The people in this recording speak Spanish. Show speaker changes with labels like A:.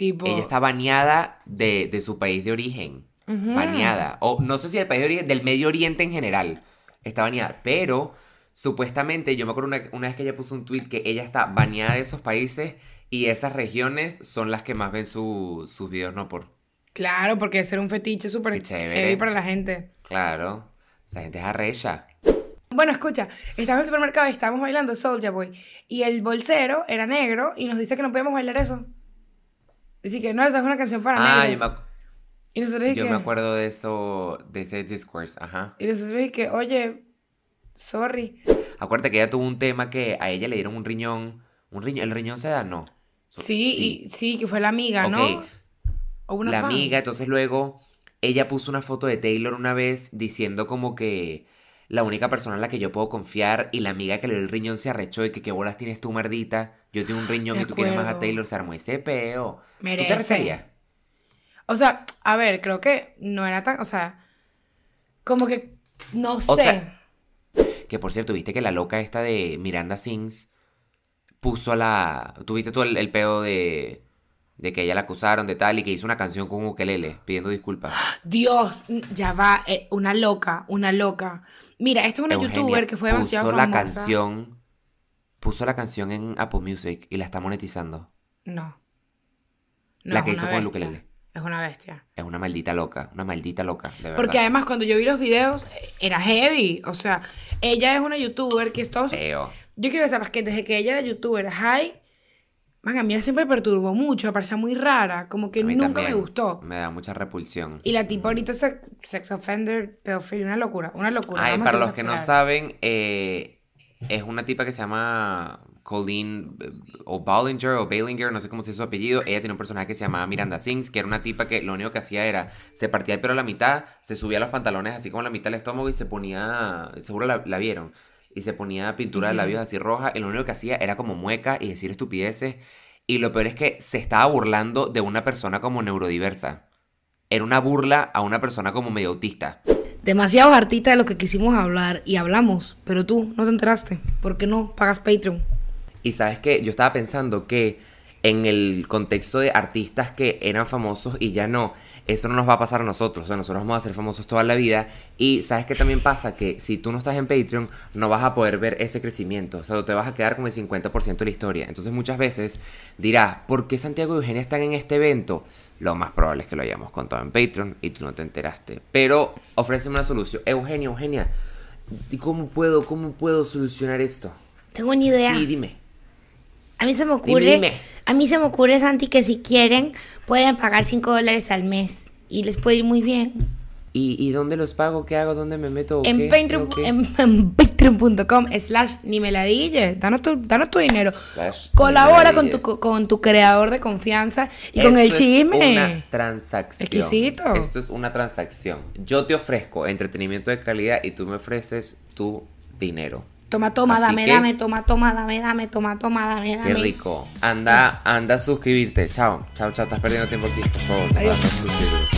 A: Tipo.
B: Ella está baneada de, de su país de origen. Baneada. O no sé si el país de origen, del Medio Oriente en general. Está baneada. Pero supuestamente, yo me acuerdo una, una vez que ella puso un tweet que ella está baneada de esos países y esas regiones son las que más ven su- sus videos, no por.
A: Claro, porque ser un fetiche súper
B: chévere.
A: para la gente.
B: Claro. Esa gente es arrecha.
A: Bueno, escucha, estábamos en el supermercado y estábamos bailando Soulja Boy. Y el bolsero era negro y nos dice que no podíamos bailar eso. Dice que no, esa es una canción para
B: Ah, yo me,
A: Y nosotros
B: yo
A: que,
B: me acuerdo de eso, de ese discourse, ajá.
A: Y nosotros que, oye, sorry.
B: Acuérdate que ella tuvo un tema que a ella le dieron un riñón. Un riñón, el riñón se da, no. So-
A: Sí, Y, sí, que fue la amiga, ¿no? O una
B: la
A: fan.
B: amiga, entonces luego ella puso una foto de Taylor una vez diciendo como que la única persona en la que yo puedo confiar y la amiga que le dio el riñón se arrechó y que qué bolas tienes tú, merdita. Yo tengo un riñón y tú quieres más a. Taylor, se armó ese peo. ¿Tú te
A: Merece.
B: arrecharías?
A: O sea, a ver, creo que no era tan, o sea, como que, no sé.
B: sea, Que por cierto, viste que la loca esta de Miranda Sings puso a la... Tuviste tú el, el peo de... De que ella la acusaron de tal y que hizo una canción con ukelele pidiendo disculpas.
A: Dios, ya va, eh, una loca, una loca. Mira, esto es una
B: Eugenia
A: youtuber que fue demasiado
B: puso
A: famosa.
B: la canción puso la canción en Apple Music y la está monetizando
A: No. No,
B: La que hizo con el ukelele.
A: Es una bestia.
B: es una maldita loca una maldita loca de verdad
A: Porque además cuando yo vi los videos eh, era heavy. O sea, ella es una youtuber que es todo...
B: Feo.
A: Yo quiero que sepas que desde que ella era youtuber, High, man, a mí ella siempre perturbó mucho, me parecía muy rara, como que nunca me gustó.
B: me da mucha repulsión
A: Y la tipa ahorita es sex, offender, pedofilia, una locura, una locura.
B: Ay,
A: vamos
B: para los que no saben eh, es una tipa que se llama Colleen o Ballinger o Balinger, no sé cómo se dice su apellido. Ella tiene un personaje que se llamaba Miranda Sings, que era una tipa que lo único que hacía era se partía el pelo a la mitad, se subía los pantalones así como a la mitad del estómago y se ponía, seguro la, la vieron, y se ponía pintura de labios así roja. Y lo único que hacía era como mueca y decir estupideces. Y lo peor es que se estaba burlando de una persona como neurodiversa. Era una burla a una persona como medio autista.
A: Demasiados artistas de lo que quisimos hablar y hablamos, pero tú no te enteraste. ¿Por qué no pagas Patreon?
B: Y sabes que yo estaba pensando que en el contexto de artistas que eran famosos y ya no, eso no nos va a pasar a nosotros. O sea, nosotros vamos a ser famosos toda la vida. Y sabes que también pasa que si tú no estás en Patreon, no vas a poder ver ese crecimiento. O sea, te vas a quedar con el 50% de la historia. Entonces muchas veces dirás, ¿por qué Santiago y Eugenia están en este evento? Lo más probable es que lo hayamos contado en Patreon y tú no te enteraste. Pero ofréceme una solución. Eugenia, Eugenia, ¿y cómo puedo, cómo puedo solucionar esto?
C: Tengo una idea.
B: Sí, dime.
C: A mí se me ocurre.
B: dime.
C: A mí se me ocurre, Santi, que si quieren, pueden pagar 5 dólares al mes. Y les puede ir muy bien.
B: ¿Y, y dónde los pago? ¿Qué hago? ¿Dónde me meto? ¿O
A: En patreon.com slash ni me la dille. Danos tu, danos tu dinero.
B: Slash
A: Colabora con tu, con tu creador de confianza y con
B: Esto
A: el
B: es
A: chisme.
B: una transacción.
A: Exquisito.
B: Esto es una transacción. Yo te ofrezco entretenimiento de calidad y tú me ofreces tu dinero.
A: Toma, toma,
B: Así
A: dame,
B: que-
A: dame, toma, toma, dame, dame, toma, toma, dame, dame.
B: Qué rico. Anda, anda a suscribirte. Chao, chao, chao. Estás perdiendo tiempo aquí. Por favor,
A: Adiós.
B: anda a suscribirte.